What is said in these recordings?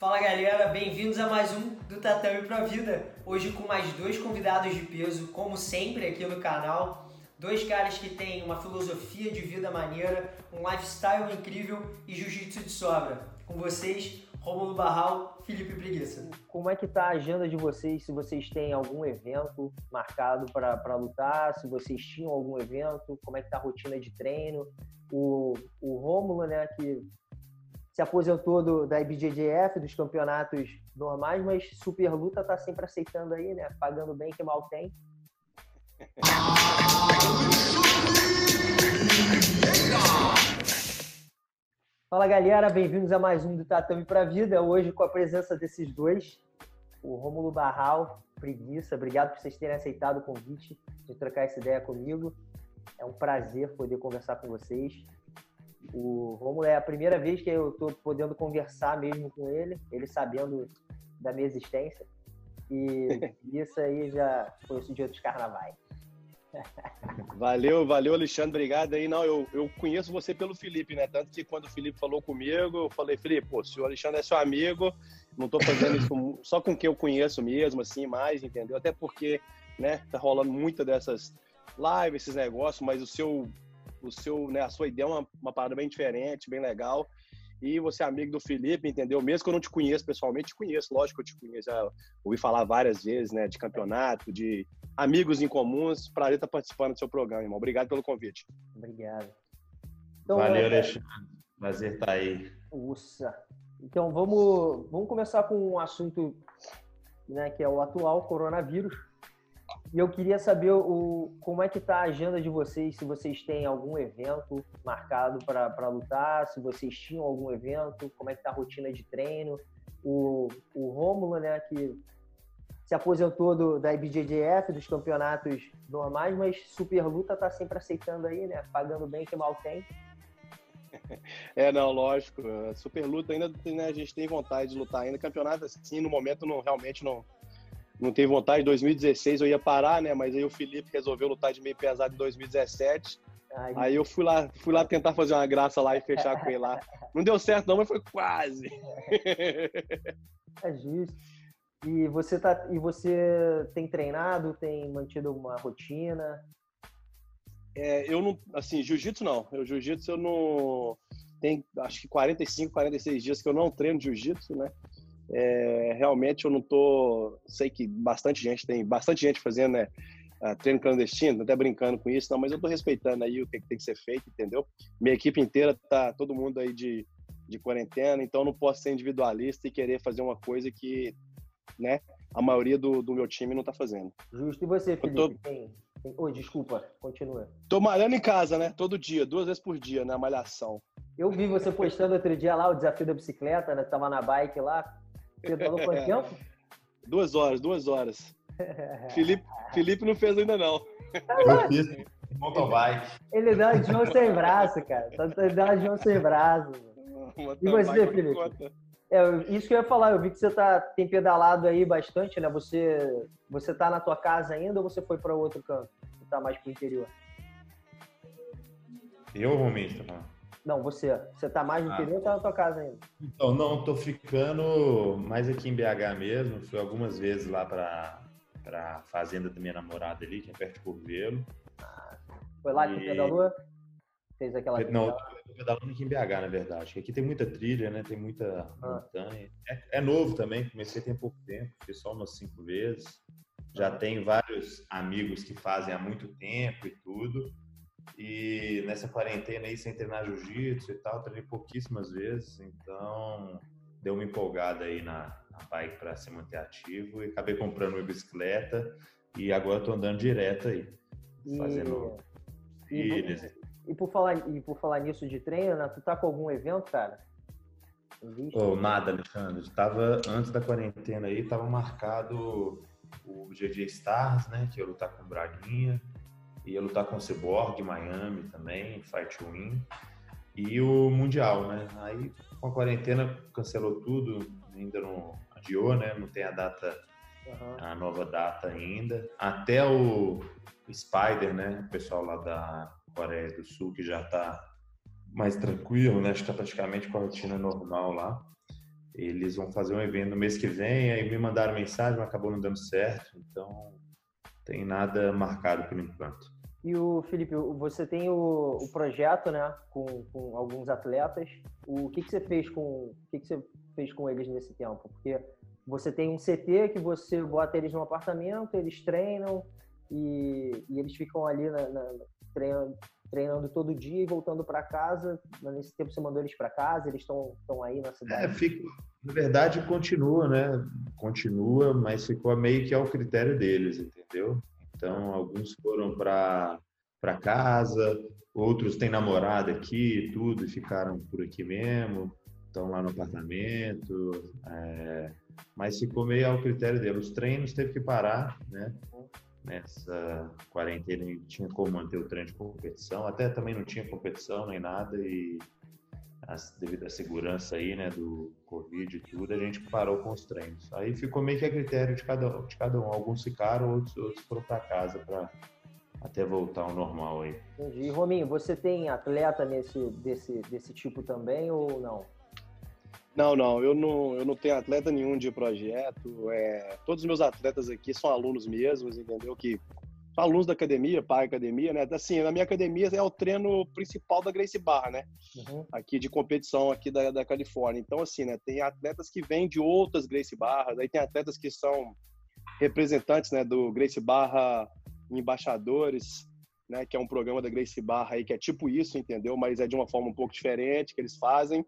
Fala galera, bem-vindos a mais um do Tatame Pra Vida. Hoje com mais dois convidados de peso, como sempre aqui no canal. Dois caras que têm uma filosofia de vida maneira, um lifestyle incrível e jiu-jitsu de sobra. Com vocês, Romulo Barral, Felipe Preguiça. Como é que tá a agenda de vocês? Se vocês têm algum evento marcado para lutar, se vocês tinham algum evento, como é que tá a rotina de treino? O, o Rômulo, né, que se aposentou do, da IBJJF, dos campeonatos normais, mas Super Luta tá sempre aceitando aí, né? Pagando bem que mal tem. Fala galera, bem-vindos a mais um do Tatame pra Vida. Hoje com a presença desses dois, o Rômulo Barral, preguiça. Obrigado por vocês terem aceitado o convite de trocar essa ideia comigo. É um prazer poder conversar com vocês. O Romulo é a primeira vez que eu estou podendo conversar mesmo com ele, ele sabendo da minha existência. E isso aí já foi de outros carnavais. Valeu, valeu, Alexandre, obrigado aí. Não, eu, eu conheço você pelo Felipe, né? Tanto que quando o Felipe falou comigo, eu falei, Felipe, pô, se o Alexandre é seu amigo, não tô fazendo isso só com quem eu conheço mesmo, assim, mais, entendeu? Até porque, né, tá rolando muita dessas lives, esses negócios, mas o seu o seu, né, a sua ideia é uma, uma parada bem diferente, bem legal. E você é amigo do Felipe, entendeu? Mesmo que eu não te conheço pessoalmente, te conheço, lógico que eu te conheço. Já ouvi falar várias vezes, né, de campeonato, de amigos em comuns. Prazer estar participando do seu programa, irmão. Obrigado pelo convite. Obrigado. Então, Valeu. Alexandre. Prazer estar aí. Uça. Então, vamos, vamos começar com um assunto né, que é o atual coronavírus. E eu queria saber o, como é que está a agenda de vocês, se vocês têm algum evento marcado para lutar, se vocês tinham algum evento, como é que está a rotina de treino. O, o Rômulo, né, que se aposentou do, da IBJJF, dos campeonatos normais, mas Super Luta está sempre aceitando aí, né, pagando bem que mal tem. É, não, lógico. Super luta ainda, né, a gente tem vontade de lutar ainda. Campeonato, assim, no momento, não realmente não, não tem vontade. Em 2016 eu ia parar, né? Mas aí o Felipe resolveu lutar de meio pesado em 2017. Ai, aí eu fui lá, fui lá tentar fazer uma graça lá e fechar com ele lá. Não deu certo não, mas foi quase. É justo. E você tá, e você tem treinado, tem mantido alguma rotina? É, eu não, assim, jiu-jitsu não. Eu jiu-jitsu eu não tem acho que 45, 46 dias que eu não treino jiu-jitsu, né? É, realmente eu não tô. Sei que bastante gente tem bastante gente fazendo né, treino clandestino, até brincando com isso, não, mas eu tô respeitando aí o que, tem que ser feito, entendeu? Minha equipe inteira tá todo mundo aí de, de quarentena, então não posso ser individualista e querer fazer uma coisa que, né, a maioria do, do meu time não tá fazendo. Justo. E você, Felipe? Tô... Tem, tem... Oi, desculpa, continua. Tô malhando em casa, né? Todo dia, duas vezes por dia, na malhação. Eu vi você postando outro dia lá o desafio da bicicleta, né? Tava na bike lá. Pedalou quanto tempo? Duas horas, duas horas. Felipe, Felipe não fez ainda não. Eu fiz motobike. Ele dá de João sem braço, cara. Ele dá de João sem braço. E você, Felipe? É, isso que eu ia falar, eu vi que você tá, tem pedalado aí bastante, né? Você, você tá na tua casa ainda ou você foi para outro canto? Você tá mais pro interior? Eu, Romista, tá não, você. Você tá mais no interior ou tá na tua casa ainda? Então, não, tô ficando mais aqui em BH mesmo. Fui algumas vezes lá pra, pra fazenda da minha namorada ali, que é perto de Curvelo. Ah, foi lá que pedalou? Fez aquela. Não, tô pedalando aqui em BH, na verdade. Aqui tem muita trilha, né? Tem muita ah. montanha. É, é, novo também, comecei tem pouco tempo, fiz só umas cinco vezes. Já ah. tenho vários amigos que fazem há muito tempo e tudo. E nessa quarentena aí, sem treinar jiu-jitsu e tal, treinei pouquíssimas vezes, então deu uma empolgada aí na, na bike para se manter ativo e acabei comprando uma bicicleta e agora estou andando direto aí, fazendo e, e, e, por falar e por falar nisso de treino, né, tu tá com algum evento, cara? Oh, nada, Alexandre. Tava antes da quarentena aí, tava marcado o GG Stars, né, que ia lutar com o Braguinha ia lutar com o Cyborg, Miami também, Fight Win. E o Mundial, né? Aí com a quarentena cancelou tudo, ainda não adiou, né? Não tem a data, uhum. a nova data ainda. Até o Spider, né? O pessoal lá da Coreia do Sul que já tá mais tranquilo, né? Acho que tá praticamente com a rotina normal lá. eles vão fazer um evento no mês que vem, aí me mandaram mensagem, mas acabou não dando certo, então tem nada marcado por enquanto. E o Felipe, você tem o, o projeto, né, com, com, alguns atletas. O que, que você fez com o que, que você fez com eles nesse tempo? Porque você tem um CT que você bota eles no apartamento, eles treinam e, e eles ficam ali na, na, treinando, treinando todo dia e voltando para casa. Nesse tempo você mandou eles para casa, eles estão aí na cidade? É, fico, na verdade continua, né? Continua, mas ficou meio que ao critério deles, entendeu? Então, alguns foram para casa, outros têm namorada aqui tudo e ficaram por aqui mesmo, estão lá no apartamento, é, mas ficou meio ao critério deles. Os treinos teve que parar, né? nessa quarentena não tinha como manter o treino de competição, até também não tinha competição nem nada e devido à segurança aí, né, do Covid e tudo, a gente parou com os treinos. Aí ficou meio que a critério de cada, de cada um. Alguns ficaram, outros, outros foram para casa para até voltar ao normal aí. Entendi. Rominho, você tem atleta nesse, desse, desse tipo também ou não? Não, não, eu não, eu não tenho atleta nenhum de projeto. É, todos os meus atletas aqui são alunos mesmos, entendeu? Que são alunos da academia, pai academia, né? Assim, na minha academia é o treino principal da Grace Barra, né? Uhum. Aqui de competição aqui da, da Califórnia. Então, assim, né? Tem atletas que vêm de outras Grace Barras, aí tem atletas que são representantes, né? Do Grace Barra Embaixadores, né? Que é um programa da Grace Barra aí que é tipo isso, entendeu? Mas é de uma forma um pouco diferente que eles fazem.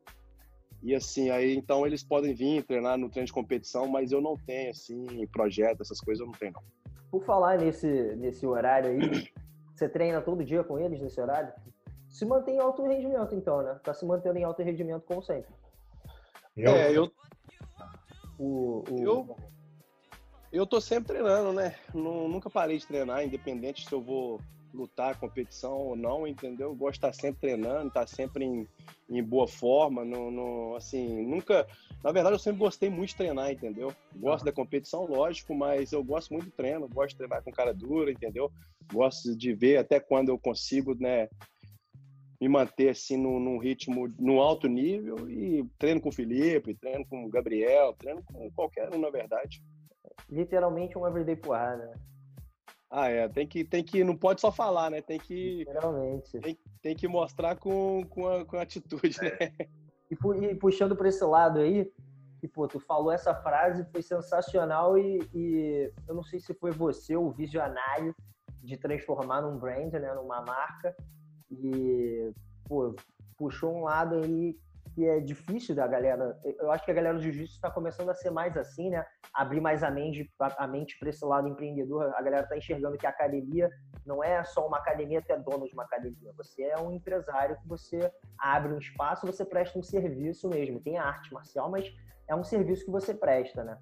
E assim, aí então eles podem vir treinar no treino de competição, mas eu não tenho assim projeto, essas coisas eu não tenho não. Por falar nesse nesse horário aí, você treina todo dia com eles nesse horário? Se mantém em alto rendimento então, né? Tá se mantendo em alto rendimento como sempre. É, eu o, o... eu eu tô sempre treinando, né? nunca parei de treinar, independente se eu vou lutar competição ou não, entendeu? Eu gosto de estar sempre treinando, estar sempre em, em boa forma, no, no, assim, nunca... Na verdade, eu sempre gostei muito de treinar, entendeu? Gosto da competição, lógico, mas eu gosto muito do treino, gosto de treinar com cara dura, entendeu? Gosto de ver até quando eu consigo, né, me manter assim num, num, ritmo no alto nível e treino com o Felipe, treino com o Gabriel, treino com qualquer um, na verdade. Literalmente um everyday porrada? Ah, é. Tem que, tem que. Não pode só falar, né? Tem que. Realmente. Tem, tem que mostrar com, com, a, com a atitude, né? E, e puxando para esse lado aí, e, pô, tu falou essa frase, foi sensacional e, e, eu não sei se foi você o visionário de transformar num brand, né, numa marca e, pô, puxou um lado aí que é difícil da galera. Eu acho que a galera do jiu-jitsu está começando a ser mais assim, né? Abrir mais a mente, a mente para esse lado empreendedor. A galera está enxergando que a academia não é só uma academia, tu é dono de uma academia. Você é um empresário que você abre um espaço, você presta um serviço mesmo. Tem a arte marcial, mas é um serviço que você presta, né?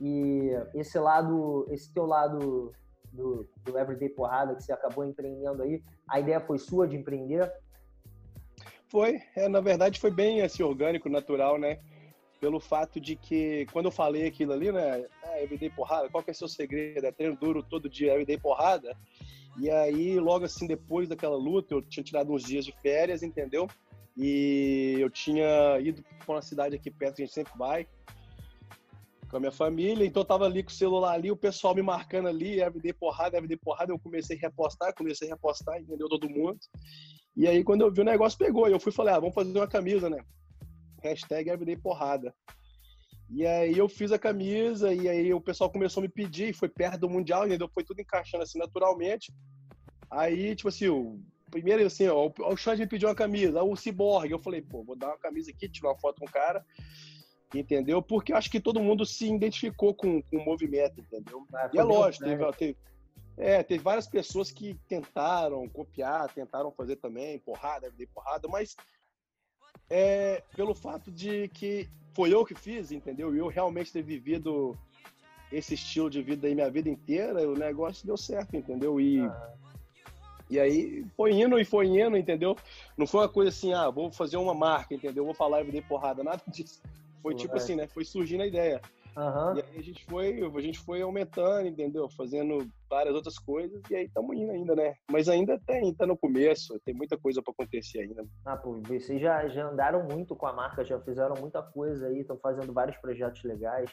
E esse lado, esse teu lado do, do Everyday Porrada que você acabou empreendendo aí, a ideia foi sua de empreender? Foi, é, na verdade foi bem assim, orgânico, natural, né? Pelo fato de que, quando eu falei aquilo ali, né? Ah, everyday porrada, qual que é o seu segredo? É treino duro todo dia, everyday porrada? E aí, logo assim, depois daquela luta, eu tinha tirado uns dias de férias, entendeu? E eu tinha ido para uma cidade aqui perto, que a gente sempre vai, com a minha família, então eu tava ali com o celular ali, o pessoal me marcando ali, everyday porrada, everyday porrada, eu comecei a repostar, comecei a repostar, entendeu? Todo mundo. E aí, quando eu vi o negócio, pegou. Eu fui falei, ah, vamos fazer uma camisa, né? Hashtag Everyday Porrada. E aí eu fiz a camisa, e aí o pessoal começou a me pedir, foi perto do Mundial, entendeu? Foi tudo encaixando assim naturalmente. Aí, tipo assim, o primeiro assim, ó, o Xande me pediu uma camisa, o Cyborg, eu falei, pô, vou dar uma camisa aqui, tirar uma foto com o cara, entendeu? Porque eu acho que todo mundo se identificou com, com o movimento, entendeu? Ah, e é lógico, teve, teve, é, teve várias pessoas que tentaram copiar, tentaram fazer também, porrada, de porrada, mas é, pelo fato de que foi eu que fiz, entendeu? E eu realmente ter vivido esse estilo de vida aí minha vida inteira, o negócio deu certo, entendeu? E, ah. e aí foi indo e foi indo, entendeu? Não foi uma coisa assim, ah, vou fazer uma marca, entendeu? Vou falar e de porrada, nada disso. Foi tipo assim, né? Foi surgindo a ideia. Uhum. E aí a gente foi, a gente foi aumentando, entendeu? Fazendo várias outras coisas e aí estamos indo ainda, né? Mas ainda tem, tá no começo, tem muita coisa para acontecer ainda. Ah, pô, vocês já, já andaram muito com a marca, já fizeram muita coisa aí, estão fazendo vários projetos legais.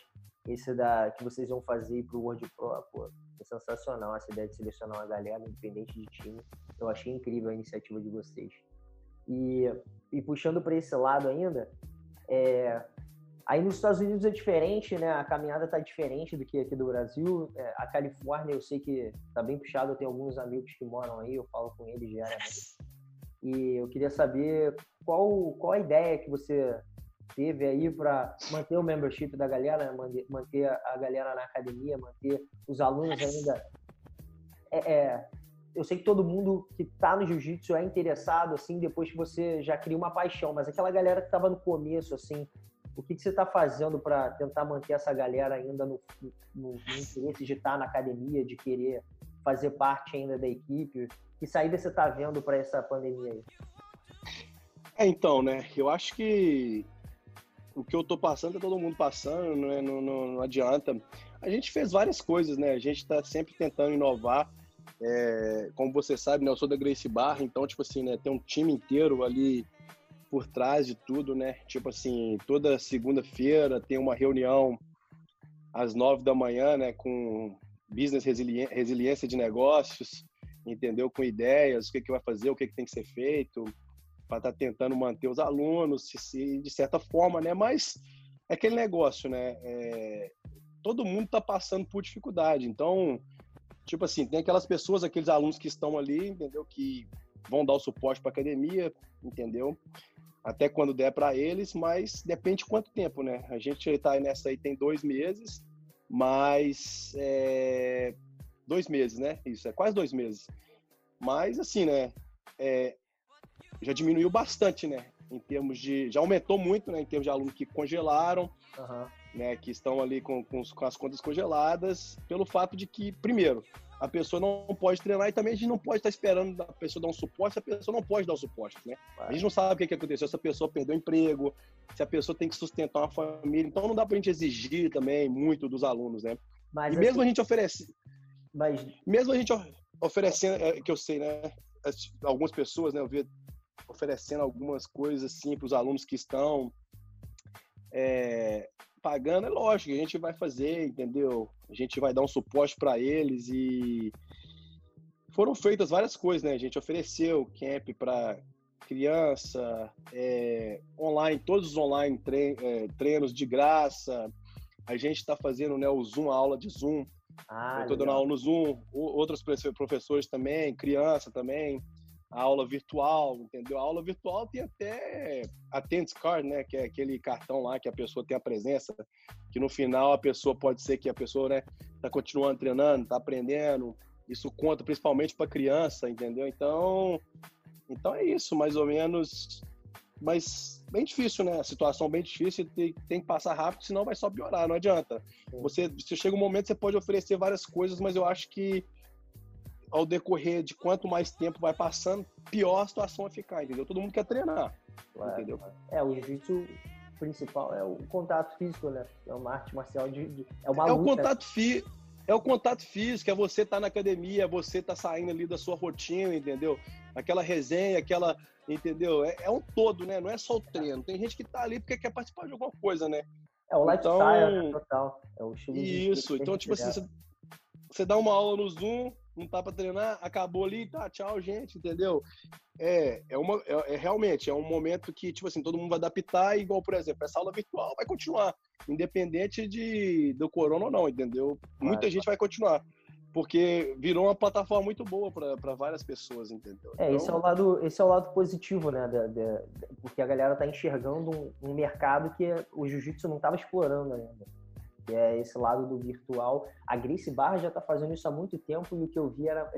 Esse da que vocês vão fazer pro World Pro, pô, é sensacional essa ideia de selecionar uma galera independente de time. Eu achei incrível a iniciativa de vocês. E, e puxando para esse lado ainda, é, aí nos Estados Unidos é diferente, né? A caminhada tá diferente do que aqui do Brasil. É, a Califórnia eu sei que tá bem puxado, eu tenho alguns amigos que moram aí, eu falo com eles diariamente. E eu queria saber qual, qual a ideia que você teve aí para manter o membership da galera, manter a galera na academia, manter os alunos ainda. É, é, eu sei que todo mundo que está no jiu-jitsu é interessado, assim, depois que você já cria uma paixão, mas aquela galera que estava no começo, assim, o que, que você está fazendo para tentar manter essa galera ainda no, no, no interesse de estar tá na academia, de querer fazer parte ainda da equipe? Que saída você está vendo para essa pandemia aí? É, então, né? Eu acho que o que eu tô passando é todo mundo passando, né? não, não, não adianta. A gente fez várias coisas, né? A gente está sempre tentando inovar. É, como você sabe, né, eu sou da Grace Barra, então, tipo assim, né, tem um time inteiro ali por trás de tudo, né? Tipo assim, toda segunda-feira tem uma reunião às nove da manhã, né, com business resiliência de negócios, entendeu? Com ideias, o que, que vai fazer, o que, que tem que ser feito, para estar tá tentando manter os alunos, se, de certa forma, né? Mas é aquele negócio, né? É, todo mundo está passando por dificuldade. Então, tipo assim, tem aquelas pessoas, aqueles alunos que estão ali, entendeu? Que vão dar o suporte para academia, entendeu? Até quando der para eles, mas depende de quanto tempo, né? A gente está nessa aí tem dois meses, mas é, dois meses, né? Isso é quase dois meses. Mas assim, né? É, já diminuiu bastante, né? Em termos de. Já aumentou muito, né? Em termos de alunos que congelaram, uhum. né? Que estão ali com, com, com, as contas congeladas, pelo fato de que, primeiro, a pessoa não pode treinar e também a gente não pode estar esperando a pessoa dar um suporte se a pessoa não pode dar o suporte, né? A gente não sabe o que, que aconteceu, se a pessoa perdeu o emprego, se a pessoa tem que sustentar uma família. Então não dá pra gente exigir também muito dos alunos, né? Mas, e mesmo assim, a gente oferece. Mas... Mesmo a gente oferecendo, é, que eu sei, né? Algumas pessoas, né? Eu vi oferecendo algumas coisas assim para os alunos que estão é, pagando, é lógico, a gente vai fazer, entendeu? A gente vai dar um suporte para eles e foram feitas várias coisas, né? A gente ofereceu camp para criança, é, online, todos os online tre é, treinos de graça. A gente está fazendo né, o Zoom, a aula de Zoom. Ah, Estou dando aula no Zoom, outros professores também, criança também a aula virtual, entendeu? A aula virtual tem até attendance card, né, que é aquele cartão lá que a pessoa tem a presença, que no final a pessoa pode ser que a pessoa, né, tá continuando treinando, tá aprendendo. Isso conta principalmente para criança, entendeu? Então, então é isso, mais ou menos. Mas bem difícil, né? A situação bem difícil, tem, tem que passar rápido, senão vai só piorar, não adianta. Você, você chega um momento, você pode oferecer várias coisas, mas eu acho que ao decorrer de quanto mais tempo vai passando, pior a situação vai ficar, entendeu? Todo mundo quer treinar, claro, entendeu? É, o jiu-jitsu principal é o contato físico, né? É uma arte marcial de, de é uma é luta. O contato fi, é o contato físico, é você estar tá na academia, é você estar tá saindo ali da sua rotina, entendeu? Aquela resenha, aquela, entendeu? É, é, um todo, né? Não é só o treino. Tem gente que tá ali porque quer participar de alguma coisa, né? É o lifestyle, então, né? total. É o estilo Isso, então, tipo assim, você, você dá uma aula no Zoom, não tá para treinar, acabou ali, tá, tchau, gente, entendeu? É, é, uma, é, é, realmente, é um momento que, tipo assim, todo mundo vai adaptar, igual, por exemplo, essa aula virtual vai continuar, independente de, do corona ou não, entendeu? Muita vai, gente vai. continuar, porque virou uma plataforma muito boa para várias pessoas, entendeu? É, então... esse, é o lado, esse é o lado positivo, né, da, da, porque a galera tá enxergando um, um mercado que o jiu-jitsu não tava explorando ainda que é esse lado do virtual. A Grace Barra já está fazendo isso há muito tempo e o que eu vi era.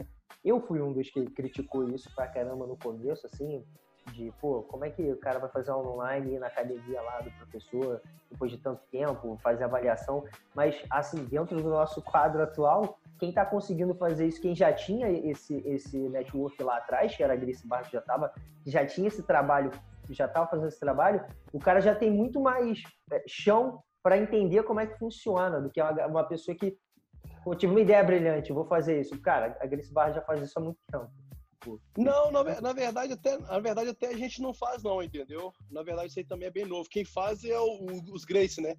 Eu fui um dos que criticou isso pra caramba no começo, assim, de, pô, como é que o cara vai fazer online na academia lá do professor depois de tanto tempo, fazer avaliação, mas, assim, dentro do nosso quadro atual, quem está conseguindo fazer isso, quem já tinha esse, esse network lá atrás, que era a Grace Barra, já, tava, já tinha esse trabalho, já estava fazendo esse trabalho, o cara já tem muito mais é, chão para entender como é que funciona, do que uma pessoa que Pô, tive uma ideia brilhante, vou fazer isso. Cara, a Grace Barra já faz isso há muito tempo. Não, na, na, verdade até, na verdade até a gente não faz não, entendeu? Na verdade isso aí também é bem novo. Quem faz é o, os Grace, né?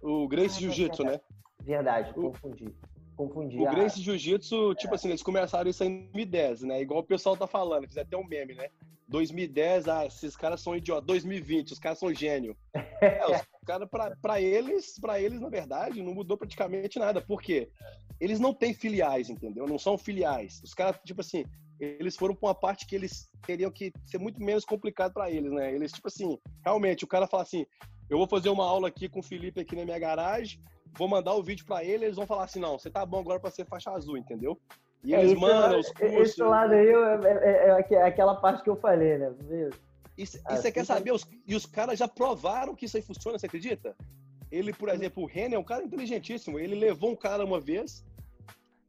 O Grace ah, Jiu-Jitsu, né? Verdade, confundi. Confundi. O Grace Jiu-Jitsu, tipo é. assim, eles começaram isso em 2010, né? Igual o pessoal tá falando, fiz até um meme, né? 2010, ah, esses caras são idiotas. 2020, os caras são gênio. é, os caras, pra, pra, eles, pra eles, na verdade, não mudou praticamente nada. Por quê? Eles não têm filiais, entendeu? Não são filiais. Os caras, tipo assim, eles foram pra uma parte que eles teriam que ser muito menos complicado para eles, né? Eles, tipo assim, realmente, o cara fala assim: eu vou fazer uma aula aqui com o Felipe aqui na minha garagem, vou mandar o vídeo para ele, eles vão falar assim: não, você tá bom agora para ser faixa azul, entendeu? E é, eles mandam os cursos. Esse lado aí é, é, é, aquela parte que eu falei, né? E, você quer saber? Os, e os caras já provaram que isso aí funciona, você acredita? Ele, por exemplo, o René é um cara inteligentíssimo. Ele levou um cara uma vez,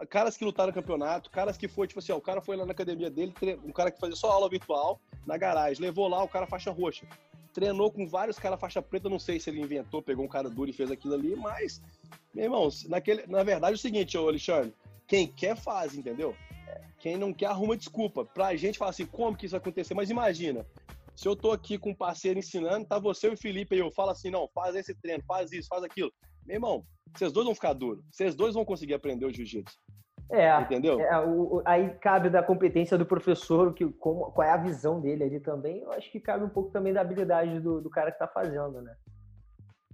caras que lutaram no campeonato, caras que foi, tipo assim, ó, o cara foi lá na academia dele, um cara que fazia só aula virtual na garagem, levou lá o cara faixa roxa. Treinou com vários caras faixa preta, não sei se ele inventou, pegou um cara duro e fez aquilo ali, mas, meu irmão, naquele, na verdade é o seguinte, ô Alexandre, quem quer faz, entendeu? Quem não quer arruma desculpa. Pra gente falar assim, como que isso vai acontecer? Mas imagina, se eu tô aqui com um parceiro ensinando, tá você e o Felipe aí, eu falo assim, não, faz esse treino, faz isso, faz aquilo. Meu irmão, vocês dois vão ficar duros. Vocês dois vão conseguir aprender o jiu-jitsu. É, entendeu? É, o, aí cabe da competência do professor, que, como, qual é a visão dele ali também. Eu acho que cabe um pouco também da habilidade do, do cara que tá fazendo, né?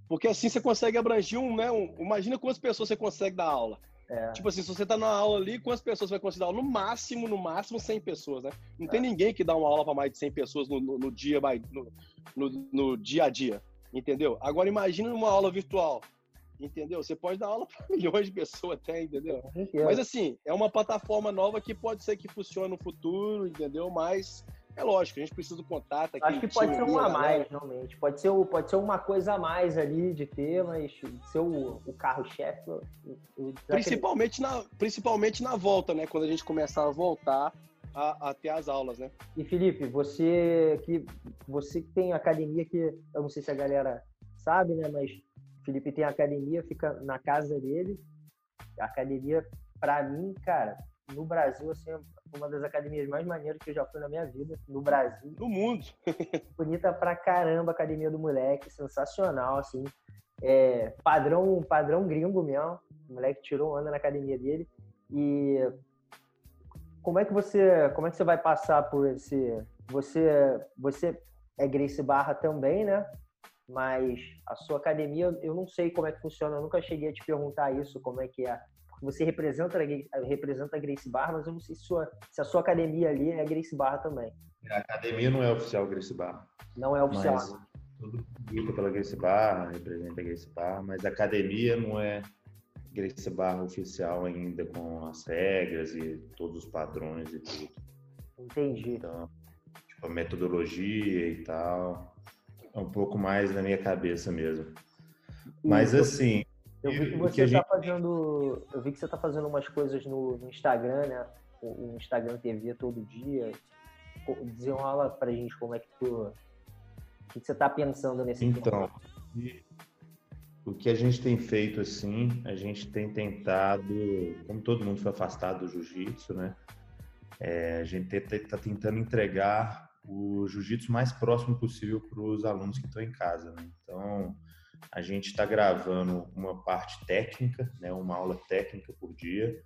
Porque assim você consegue abranger um, né? Um, imagina quantas pessoas você consegue dar aula. É. Tipo assim, se você tá na aula ali, quantas pessoas você vai considerar? No máximo, no máximo, 100 pessoas, né? Não é. tem ninguém que dá uma aula para mais de 100 pessoas no, no, no dia, no, no, no, dia a dia, entendeu? Agora, imagina uma aula virtual, entendeu? Você pode dar aula para milhões de pessoas até, entendeu? Mas assim, é uma plataforma nova que pode ser que funcione no futuro, entendeu? Mas é lógico, a gente precisa do contato. Aqui, Acho que pode ser uma a mais, realmente. Pode ser, pode ser uma coisa a mais ali de ter, mas ser o, o carro-chefe. Principalmente na, principalmente na volta, né? Quando a gente começar a voltar a, a, ter as aulas, né? E Felipe, você que você que tem academia que eu não sei se a galera sabe, né? Mas Felipe tem academia, fica na casa dele. A academia, para mim, cara, no Brasil, assim, uma das academias mais maneiras que eu já fui na minha vida, no Brasil. No mundo. Bonita pra caramba a academia do moleque, sensacional, assim. É, padrão, padrão gringo mesmo. O moleque tirou onda na academia dele. E como é que você, como é que você vai passar por esse você você é Grace Barra também, né? Mas a sua academia, eu não sei como é que funciona, eu nunca cheguei a te perguntar isso, como é que é você representa, representa a Grace Barra, mas eu não sei se, sua, se a sua academia ali é Grace Barra também. A academia não é oficial Grace Barra. Não é oficial. Mas tudo publica pela Grace Barra, representa a Grace Barra, mas a academia não é Grace Barra oficial ainda com as regras e todos os padrões e tudo. Entendi. Então, tipo, a metodologia e tal, é um pouco mais na minha cabeça mesmo. Mas assim, eu vi que você está gente... fazendo. Eu vi que você está fazendo umas coisas no, no Instagram, né? O, o, Instagram TV todo dia. Desenrola pra gente como é que tu. O que você está pensando nesse Então, o que a gente tem feito assim, a gente tem tentado, como todo mundo foi afastado do jiu-jitsu, né? É, a gente está tentando entregar o jiu-jitsu mais próximo possível para os alunos que estão em casa, né? Então, a gente está gravando uma parte técnica, né, uma aula técnica por dia,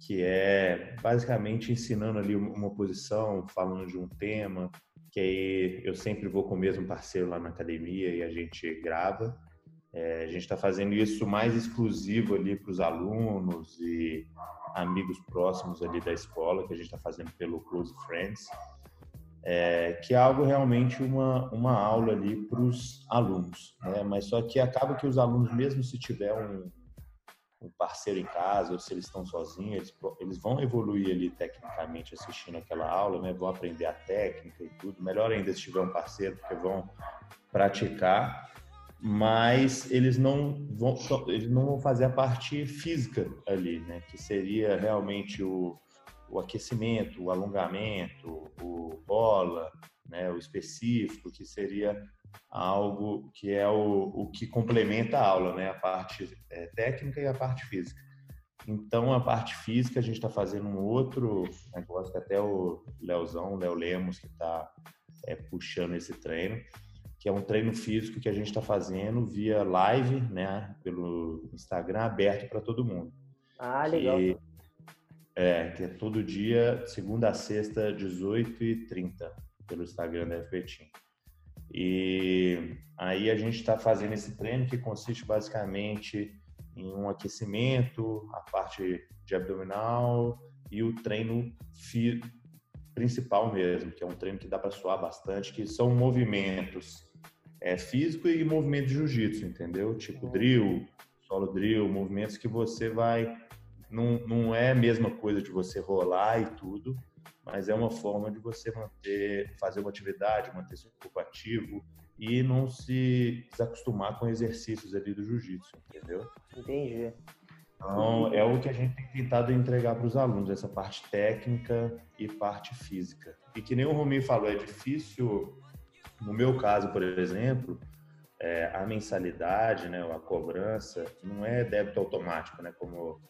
que é basicamente ensinando ali uma posição, falando de um tema, que aí eu sempre vou com o mesmo parceiro lá na academia e a gente grava. É, a gente está fazendo isso mais exclusivo ali para os alunos e amigos próximos ali da escola, que a gente está fazendo pelo Close Friends é, que é algo realmente uma, uma aula ali para os alunos, né? Mas só que acaba que os alunos, mesmo se tiver um, um parceiro em casa ou se eles estão sozinhos, eles, eles vão evoluir ali tecnicamente assistindo aquela aula, né? Vão aprender a técnica e tudo. Melhor ainda se tiver um parceiro, porque vão praticar, mas eles não vão, eles não vão fazer a parte física ali, né? Que seria realmente o o aquecimento, o alongamento, o bola, né, o específico, que seria algo que é o, o que complementa a aula, né? A parte é, técnica e a parte física. Então, a parte física, a gente está fazendo um outro negócio que até o Leozão, o Léo Lemos, que está é, puxando esse treino, que é um treino físico que a gente está fazendo via live, né? Pelo Instagram, aberto para todo mundo. Ah, legal. Que, é, que é todo dia, segunda a sexta, 18h30, pelo Instagram da Team. E aí a gente está fazendo esse treino que consiste basicamente em um aquecimento, a parte de abdominal e o treino principal mesmo, que é um treino que dá para suar bastante, que são movimentos é, físico e movimento de jiu-jitsu, entendeu? Tipo drill, solo drill, movimentos que você vai. Não, não é a mesma coisa de você rolar e tudo, mas é uma forma de você manter, fazer uma atividade, manter seu corpo ativo e não se desacostumar com exercícios ali do jiu-jitsu, entendeu? Entendi. Então, é o que a gente tem tentado entregar para os alunos, essa parte técnica e parte física. E que nem o Rumi falou, é difícil, no meu caso, por exemplo, é, a mensalidade, né, a cobrança, não é débito automático, né, como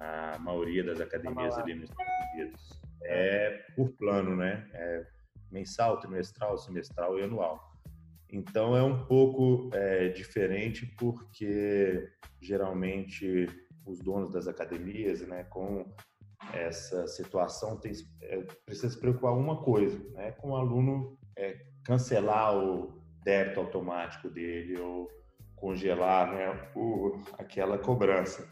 a maioria das academias ali nos Estados Unidos. É por plano, né? É mensal, trimestral, semestral e anual. Então é um pouco é, diferente porque geralmente os donos das academias, né, com essa situação tem, é, precisa se preocupar uma coisa, né, com o aluno é, cancelar o débito automático dele ou congelar, né, o, aquela cobrança.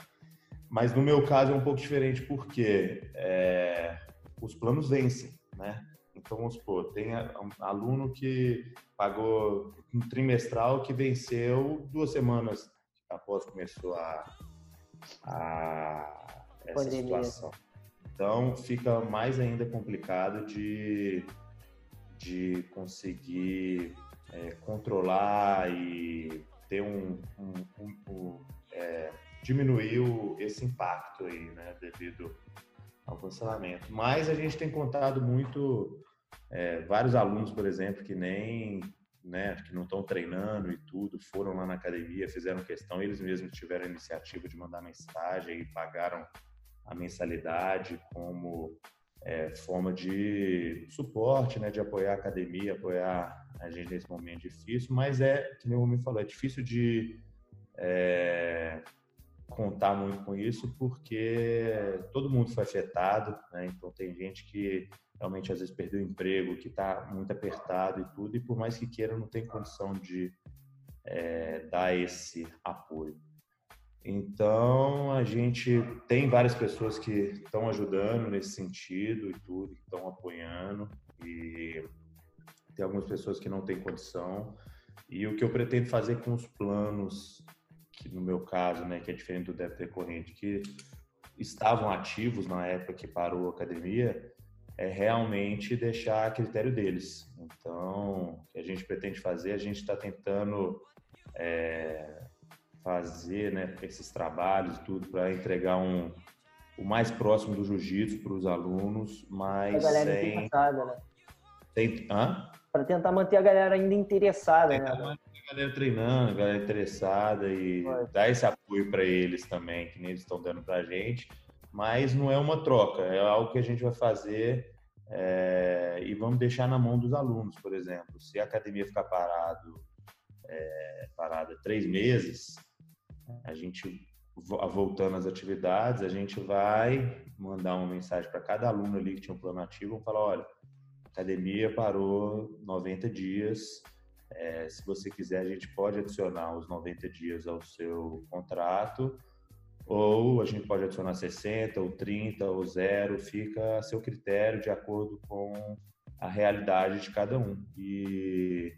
Mas no meu caso é um pouco diferente porque é, os planos vencem, né? Então, vamos supor, tem um aluno que pagou um trimestral que venceu duas semanas após começou a, a essa Pandemia. situação. Então, fica mais ainda complicado de, de conseguir é, controlar e ter um, um, um, um é, diminuir o, esse impacto aí, né, devido ao cancelamento. Mas a gente tem contado muito é, vários alunos, por exemplo, que nem, né, que não estão treinando e tudo, foram lá na academia, fizeram questão, eles mesmos tiveram a iniciativa de mandar mensagem e pagaram a mensalidade como é, forma de suporte, né, de apoiar a academia, apoiar a gente nesse momento difícil, mas é, nem o me falou, é difícil de é, contar muito com isso porque todo mundo foi afetado, né? Então tem gente que realmente às vezes perdeu o emprego, que está muito apertado e tudo, e por mais que queira não tem condição de é, dar esse apoio. Então a gente tem várias pessoas que estão ajudando nesse sentido e tudo, que estão apoiando e tem algumas pessoas que não têm condição. E o que eu pretendo fazer com os planos que no meu caso, né, que é diferente do débito recorrente, que estavam ativos na época que parou a academia, é realmente deixar a critério deles. Então, o que a gente pretende fazer, a gente está tentando é, fazer né, esses trabalhos e tudo para entregar um, o mais próximo do jiu-jitsu para os alunos, mas a sem... né? Sem... Hã? Para tentar manter a galera ainda interessada, tentar né? Galera treinando, a galera interessada e Vai. dar esse apoio para eles também, que nem eles estão dando para a gente. Mas não é uma troca, é algo que a gente vai fazer é, e vamos deixar na mão dos alunos, por exemplo. Se a academia ficar parado, é, parada três meses, a gente voltando às atividades, a gente vai mandar uma mensagem para cada aluno ali que tinha um plano ativo, vamos falar, olha, a academia parou 90 dias, é, se você quiser, a gente pode adicionar os 90 dias ao seu contrato, ou a gente pode adicionar 60, ou 30, ou zero, fica a seu critério, de acordo com a realidade de cada um. E,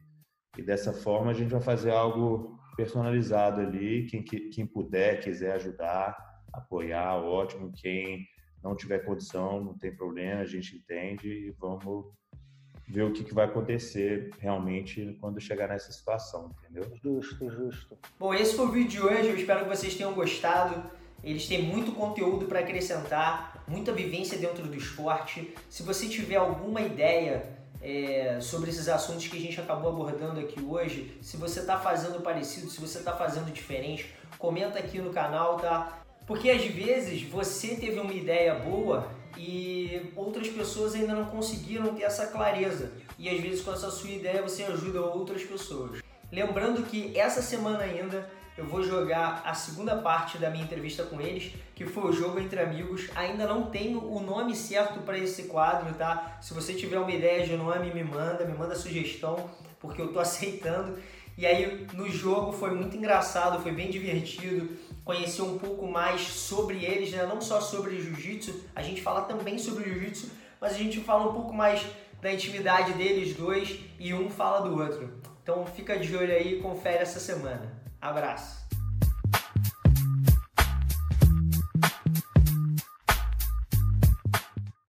e dessa forma a gente vai fazer algo personalizado ali. Quem, quem puder, quiser ajudar, apoiar, ótimo. Quem não tiver condição, não tem problema, a gente entende e vamos ver o que, que vai acontecer realmente quando chegar nessa situação, entendeu? Justo, justo. Bom, esse foi o vídeo de hoje. Eu espero que vocês tenham gostado. Eles têm muito conteúdo para acrescentar, muita vivência dentro do esporte. Se você tiver alguma ideia é, sobre esses assuntos que a gente acabou abordando aqui hoje. Se você está fazendo parecido, se você está fazendo diferente, comenta aqui no canal, tá? Porque às vezes você teve uma ideia boa e outras pessoas ainda não conseguiram ter essa clareza. E às vezes com essa sua ideia você ajuda outras pessoas. Lembrando que essa semana ainda eu vou jogar a segunda parte da minha entrevista com eles, que foi o jogo entre amigos. Ainda não tenho o nome certo para esse quadro, tá? Se você tiver uma ideia de nome, me manda, me manda sugestão, porque eu tô aceitando. E aí no jogo foi muito engraçado, foi bem divertido, conhecer um pouco mais sobre eles, né? não só sobre jiu-jitsu, a gente fala também sobre jiu-jitsu, mas a gente fala um pouco mais da intimidade deles dois e um fala do outro. Então fica de olho aí e confere essa semana. Abraço!